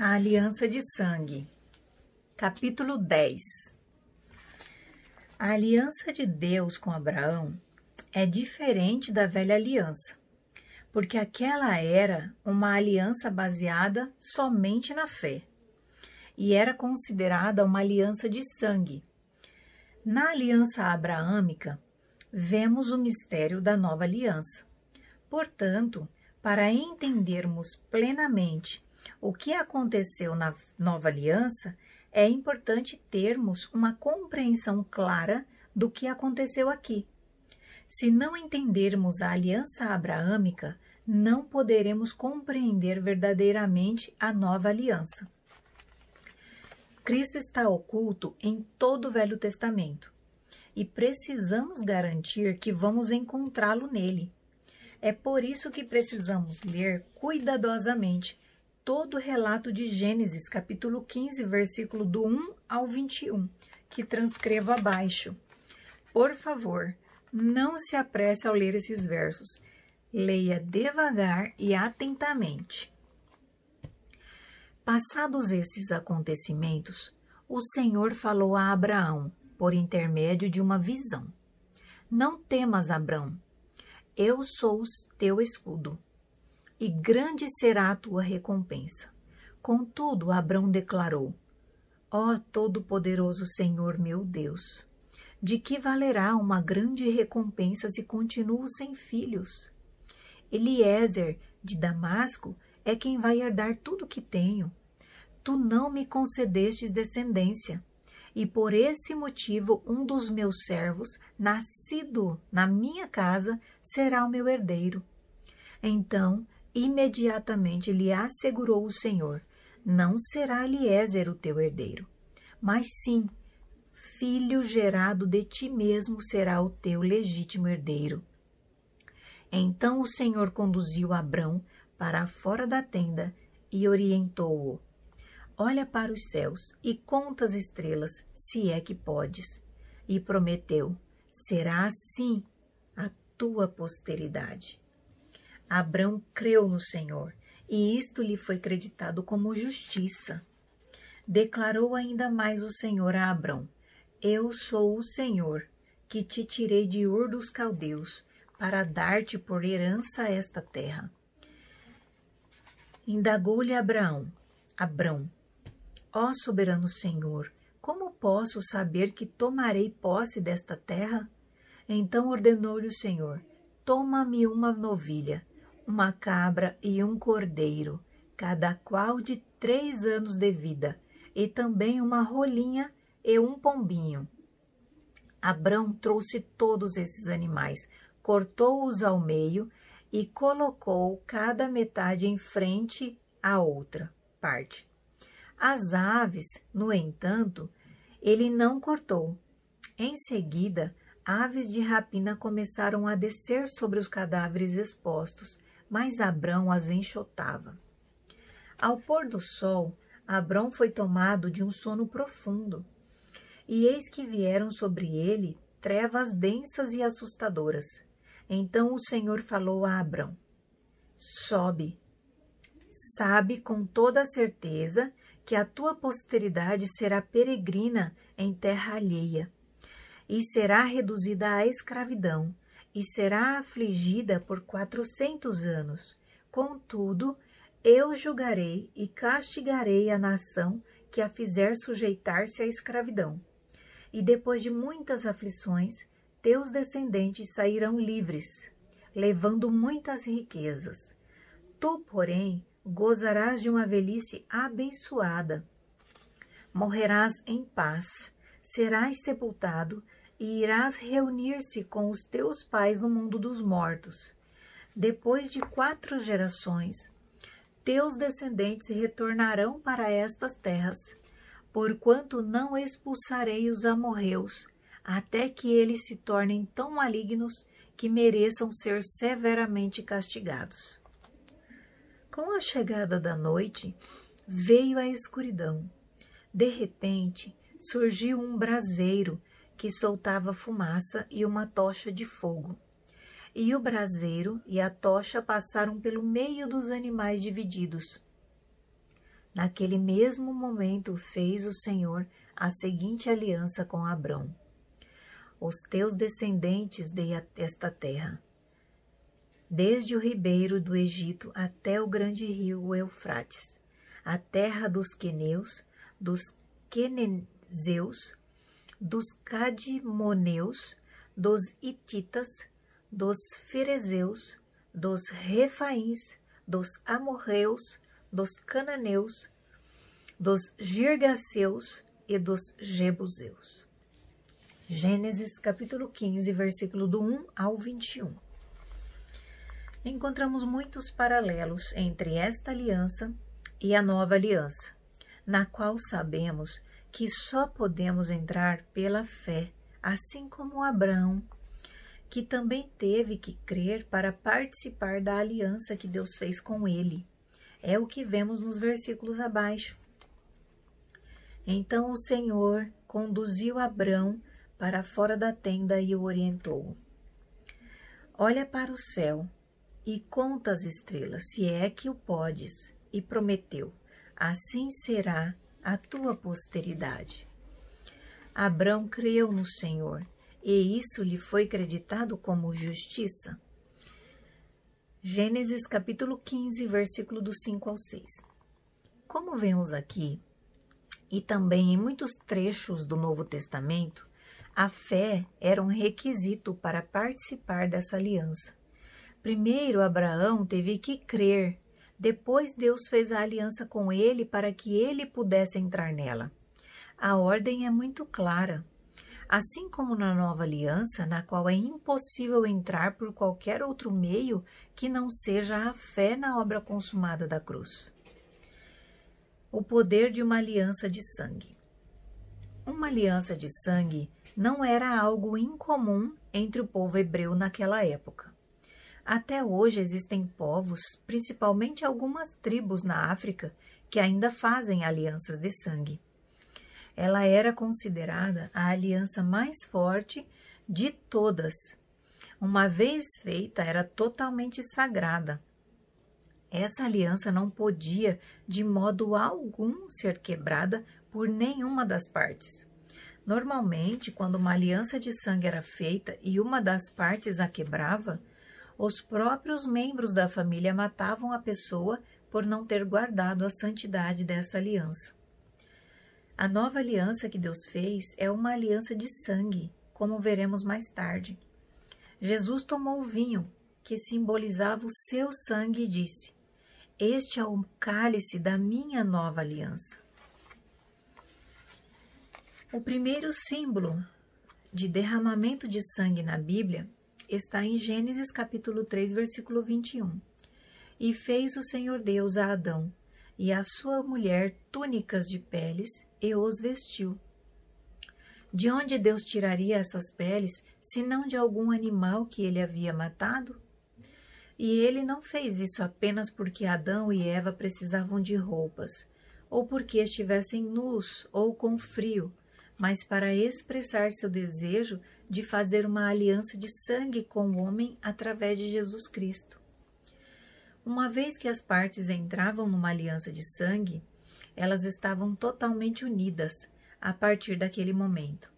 A Aliança de Sangue, capítulo 10 A aliança de Deus com Abraão é diferente da velha aliança, porque aquela era uma aliança baseada somente na fé e era considerada uma aliança de sangue. Na aliança abraâmica, vemos o mistério da nova aliança. Portanto, para entendermos plenamente o que aconteceu na nova aliança, é importante termos uma compreensão clara do que aconteceu aqui. Se não entendermos a aliança abraâmica, não poderemos compreender verdadeiramente a nova aliança. Cristo está oculto em todo o Velho Testamento e precisamos garantir que vamos encontrá-lo nele. É por isso que precisamos ler cuidadosamente todo o relato de Gênesis, capítulo 15, versículo do 1 ao 21, que transcrevo abaixo. Por favor, não se apresse ao ler esses versos. Leia devagar e atentamente. Passados esses acontecimentos, o Senhor falou a Abraão por intermédio de uma visão. Não temas, Abraão. Eu sou teu escudo e grande será a tua recompensa. Contudo, Abrão declarou: Ó oh, Todo-Poderoso Senhor meu Deus, de que valerá uma grande recompensa se continuo sem filhos? Eliezer de Damasco é quem vai herdar tudo que tenho. Tu não me concedestes descendência, e por esse motivo um dos meus servos, nascido na minha casa, será o meu herdeiro. Então Imediatamente lhe assegurou o Senhor: Não será Eliezer o teu herdeiro, mas sim, filho gerado de ti mesmo será o teu legítimo herdeiro. Então o Senhor conduziu Abrão para fora da tenda e orientou-o: Olha para os céus e conta as estrelas, se é que podes. E prometeu: Será assim a tua posteridade. Abrão creu no Senhor, e isto lhe foi creditado como justiça. Declarou ainda mais o Senhor a Abrão: Eu sou o Senhor, que te tirei de Ur dos Caldeus, para dar-te por herança esta terra. Indagou-lhe Abraão: Abrão, ó soberano Senhor, como posso saber que tomarei posse desta terra? Então ordenou-lhe o Senhor: Toma-me uma novilha uma cabra e um cordeiro, cada qual de três anos de vida, e também uma rolinha e um pombinho. Abrão trouxe todos esses animais, cortou-os ao meio e colocou cada metade em frente à outra parte. As aves, no entanto, ele não cortou. Em seguida, aves de rapina começaram a descer sobre os cadáveres expostos mas Abrão as enxotava. Ao pôr do sol, Abrão foi tomado de um sono profundo, e eis que vieram sobre ele trevas densas e assustadoras. Então o Senhor falou a Abrão: Sobe, sabe com toda certeza que a tua posteridade será peregrina em terra alheia e será reduzida à escravidão e será afligida por quatrocentos anos. Contudo, eu julgarei e castigarei a nação que a fizer sujeitar-se à escravidão. E depois de muitas aflições, teus descendentes sairão livres, levando muitas riquezas. Tu, porém, gozarás de uma velhice abençoada. Morrerás em paz, serás sepultado e irás reunir-se com os teus pais no mundo dos mortos. Depois de quatro gerações, teus descendentes retornarão para estas terras, porquanto não expulsarei os amorreus, até que eles se tornem tão malignos que mereçam ser severamente castigados. Com a chegada da noite, veio a escuridão. De repente, surgiu um braseiro que soltava fumaça e uma tocha de fogo. E o braseiro e a tocha passaram pelo meio dos animais divididos. Naquele mesmo momento fez o Senhor a seguinte aliança com Abrão: Os teus descendentes dei a esta terra, desde o ribeiro do Egito até o grande rio Eufrates, a terra dos queneus, dos quenezeus, dos cadimoneus, dos hititas, dos ferezeus, dos refaíns, dos amorreus, dos cananeus, dos girgaceus e dos jebuseus. Gênesis capítulo 15, versículo do 1 ao 21. Encontramos muitos paralelos entre esta aliança e a nova aliança, na qual sabemos que só podemos entrar pela fé, assim como Abraão, que também teve que crer para participar da aliança que Deus fez com ele. É o que vemos nos versículos abaixo. Então o Senhor conduziu Abrão para fora da tenda e o orientou. Olha para o céu e conta as estrelas, se é que o podes, e prometeu: assim será a tua posteridade. Abrão creu no Senhor, e isso lhe foi creditado como justiça. Gênesis capítulo 15, versículo do 5 ao 6. Como vemos aqui, e também em muitos trechos do Novo Testamento, a fé era um requisito para participar dessa aliança. Primeiro, Abraão teve que crer depois Deus fez a aliança com ele para que ele pudesse entrar nela. A ordem é muito clara. Assim como na nova aliança, na qual é impossível entrar por qualquer outro meio que não seja a fé na obra consumada da cruz. O poder de uma aliança de sangue. Uma aliança de sangue não era algo incomum entre o povo hebreu naquela época. Até hoje existem povos, principalmente algumas tribos na África, que ainda fazem alianças de sangue. Ela era considerada a aliança mais forte de todas. Uma vez feita, era totalmente sagrada. Essa aliança não podia, de modo algum, ser quebrada por nenhuma das partes. Normalmente, quando uma aliança de sangue era feita e uma das partes a quebrava, os próprios membros da família matavam a pessoa por não ter guardado a santidade dessa aliança. A nova aliança que Deus fez é uma aliança de sangue, como veremos mais tarde. Jesus tomou o vinho, que simbolizava o seu sangue, e disse: Este é o cálice da minha nova aliança. O primeiro símbolo de derramamento de sangue na Bíblia está em Gênesis capítulo 3, versículo 21. E fez o Senhor Deus a Adão e a sua mulher túnicas de peles e os vestiu. De onde Deus tiraria essas peles, senão de algum animal que ele havia matado? E ele não fez isso apenas porque Adão e Eva precisavam de roupas, ou porque estivessem nus ou com frio, mas para expressar seu desejo de fazer uma aliança de sangue com o homem através de Jesus Cristo. Uma vez que as partes entravam numa aliança de sangue, elas estavam totalmente unidas a partir daquele momento.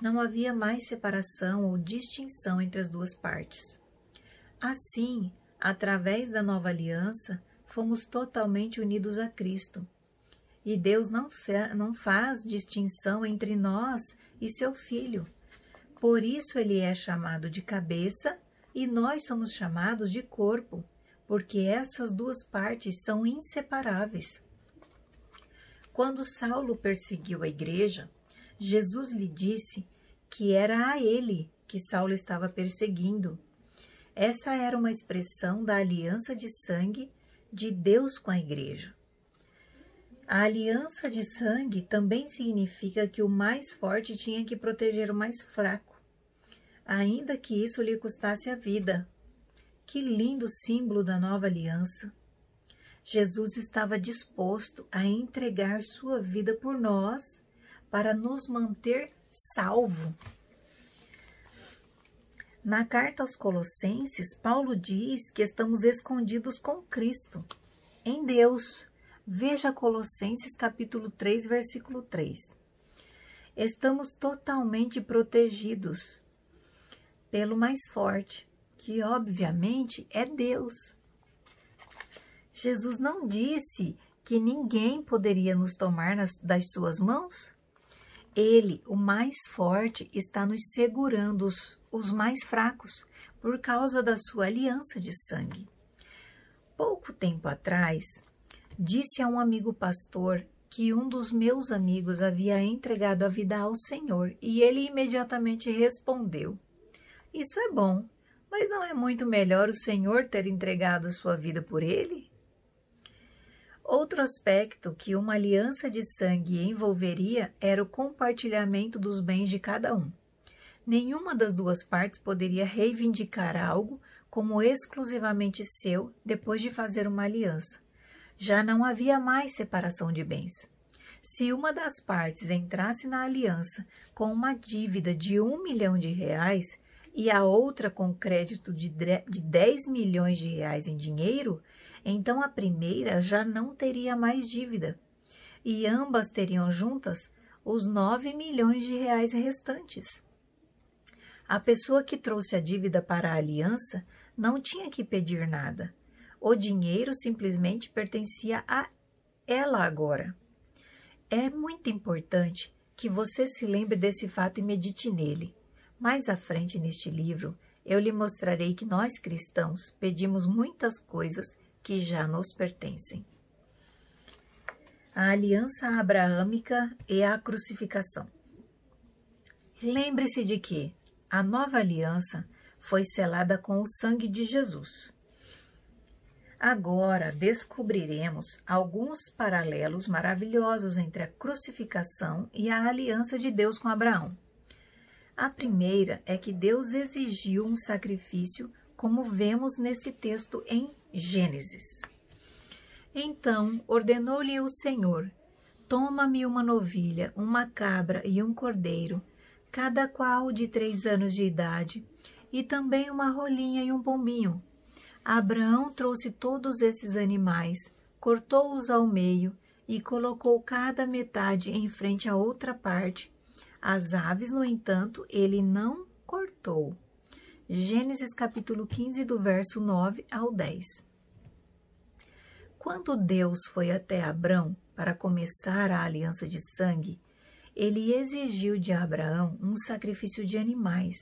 Não havia mais separação ou distinção entre as duas partes. Assim, através da nova aliança, fomos totalmente unidos a Cristo e Deus não, não faz distinção entre nós e seu filho. Por isso ele é chamado de cabeça e nós somos chamados de corpo, porque essas duas partes são inseparáveis. Quando Saulo perseguiu a igreja, Jesus lhe disse que era a ele que Saulo estava perseguindo. Essa era uma expressão da aliança de sangue de Deus com a igreja. A aliança de sangue também significa que o mais forte tinha que proteger o mais fraco, ainda que isso lhe custasse a vida. Que lindo símbolo da nova aliança! Jesus estava disposto a entregar sua vida por nós para nos manter salvo. Na carta aos Colossenses, Paulo diz que estamos escondidos com Cristo, em Deus Veja Colossenses capítulo 3, versículo 3. Estamos totalmente protegidos pelo mais forte, que obviamente é Deus. Jesus não disse que ninguém poderia nos tomar nas, das suas mãos? Ele, o mais forte, está nos segurando os, os mais fracos por causa da sua aliança de sangue. Pouco tempo atrás, Disse a um amigo pastor que um dos meus amigos havia entregado a vida ao Senhor e ele imediatamente respondeu: Isso é bom, mas não é muito melhor o Senhor ter entregado sua vida por ele? Outro aspecto que uma aliança de sangue envolveria era o compartilhamento dos bens de cada um. Nenhuma das duas partes poderia reivindicar algo como exclusivamente seu depois de fazer uma aliança já não havia mais separação de bens. Se uma das partes entrasse na aliança com uma dívida de um milhão de reais e a outra com crédito de 10 milhões de reais em dinheiro, então a primeira já não teria mais dívida e ambas teriam juntas os 9 milhões de reais restantes. A pessoa que trouxe a dívida para a aliança não tinha que pedir nada. O dinheiro simplesmente pertencia a ela agora. É muito importante que você se lembre desse fato e medite nele. Mais à frente neste livro, eu lhe mostrarei que nós cristãos pedimos muitas coisas que já nos pertencem. A aliança abraâmica e a crucificação. Lembre-se de que a nova aliança foi selada com o sangue de Jesus. Agora descobriremos alguns paralelos maravilhosos entre a crucificação e a aliança de Deus com Abraão. A primeira é que Deus exigiu um sacrifício, como vemos nesse texto em Gênesis. Então ordenou-lhe o Senhor: Toma-me uma novilha, uma cabra e um cordeiro, cada qual de três anos de idade, e também uma rolinha e um pombinho Abraão trouxe todos esses animais, cortou-os ao meio e colocou cada metade em frente à outra parte. As aves, no entanto, ele não cortou. Gênesis capítulo 15, do verso 9 ao 10. Quando Deus foi até Abrão para começar a aliança de sangue, ele exigiu de Abraão um sacrifício de animais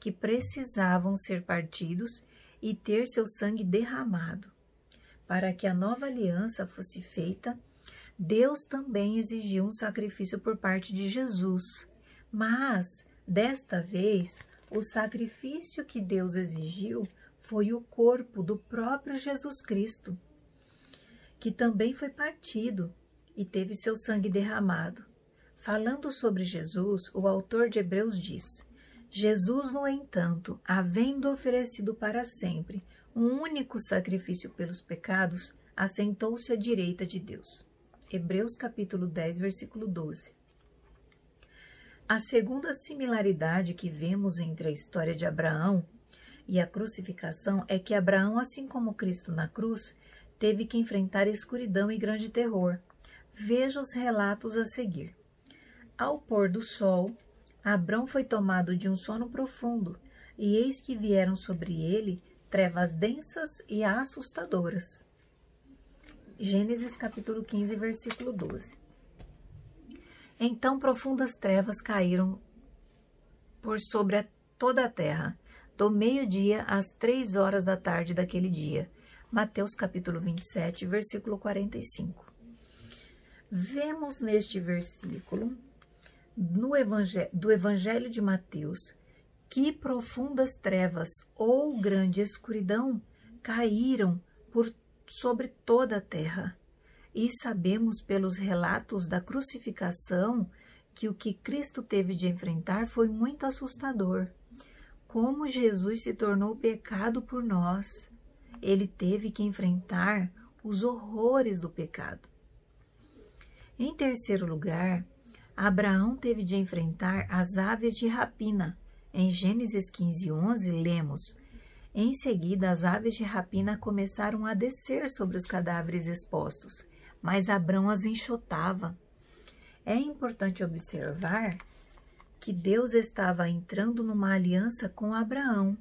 que precisavam ser partidos e ter seu sangue derramado. Para que a nova aliança fosse feita, Deus também exigiu um sacrifício por parte de Jesus. Mas, desta vez, o sacrifício que Deus exigiu foi o corpo do próprio Jesus Cristo, que também foi partido e teve seu sangue derramado. Falando sobre Jesus, o autor de Hebreus diz: Jesus, no entanto, havendo oferecido para sempre um único sacrifício pelos pecados, assentou-se à direita de Deus. Hebreus capítulo 10, versículo 12. A segunda similaridade que vemos entre a história de Abraão e a crucificação é que Abraão, assim como Cristo na cruz, teve que enfrentar escuridão e grande terror. Veja os relatos a seguir. Ao pôr do sol, Abrão foi tomado de um sono profundo, e eis que vieram sobre ele trevas densas e assustadoras. Gênesis capítulo 15, versículo 12. Então profundas trevas caíram por sobre a, toda a terra, do meio-dia às três horas da tarde daquele dia. Mateus capítulo 27, versículo 45. Vemos neste versículo do Evangelho de Mateus que profundas trevas ou grande escuridão caíram por sobre toda a terra. E sabemos pelos relatos da crucificação que o que Cristo teve de enfrentar foi muito assustador. Como Jesus se tornou pecado por nós, ele teve que enfrentar os horrores do pecado. Em terceiro lugar, Abraão teve de enfrentar as aves de rapina. Em Gênesis 15, 11, lemos: Em seguida, as aves de rapina começaram a descer sobre os cadáveres expostos. mas Abrão as enxotava. É importante observar que Deus estava entrando numa aliança com Abraão.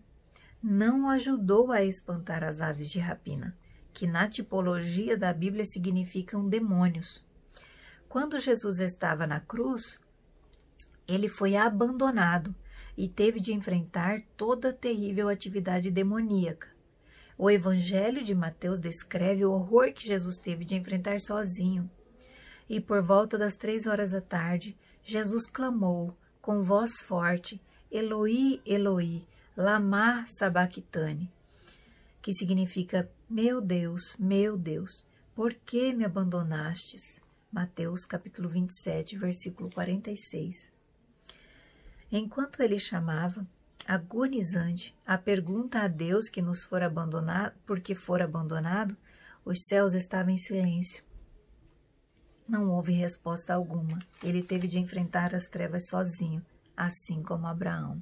Não o ajudou a espantar as aves de rapina, que na tipologia da Bíblia significam demônios. Quando Jesus estava na cruz, ele foi abandonado e teve de enfrentar toda a terrível atividade demoníaca. O Evangelho de Mateus descreve o horror que Jesus teve de enfrentar sozinho. E por volta das três horas da tarde, Jesus clamou com voz forte: Eloi, Eloi, lama sabachthani, que significa: Meu Deus, meu Deus, por que me abandonastes? Mateus capítulo 27, versículo 46. Enquanto ele chamava, agonizante, a pergunta a Deus que nos for abandonado, porque for abandonado, os céus estavam em silêncio. Não houve resposta alguma. Ele teve de enfrentar as trevas sozinho, assim como Abraão.